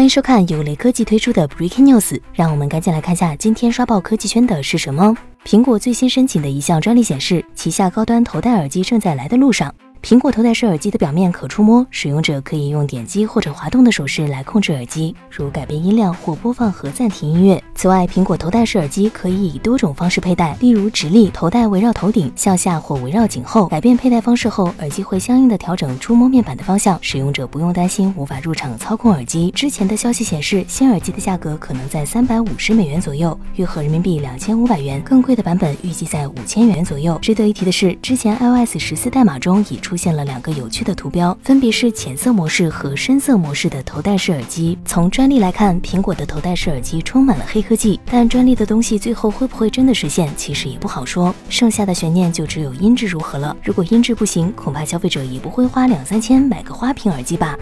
欢迎收看由雷科技推出的 Breaking News，让我们赶紧来看下今天刷爆科技圈的是什么。苹果最新申请的一项专利显示，旗下高端头戴耳机正在来的路上。苹果头戴式耳机的表面可触摸，使用者可以用点击或者滑动的手势来控制耳机，如改变音量或播放和暂停音乐。此外，苹果头戴式耳机可以以多种方式佩戴，例如直立头戴围绕头顶、向下或围绕颈后。改变佩戴方式后，耳机会相应的调整触摸面板的方向，使用者不用担心无法入场操控耳机。之前的消息显示，新耳机的价格可能在三百五十美元左右，约合人民币两千五百元。更贵的版本预计在五千元左右。值得一提的是，之前 iOS 十四代码中已出现了两个有趣的图标，分别是浅色模式和深色模式的头戴式耳机。从专利来看，苹果的头戴式耳机充满了黑科技，但专利的东西最后会不会真的实现，其实也不好说。剩下的悬念就只有音质如何了。如果音质不行，恐怕消费者也不会花两三千买个花屏耳机吧。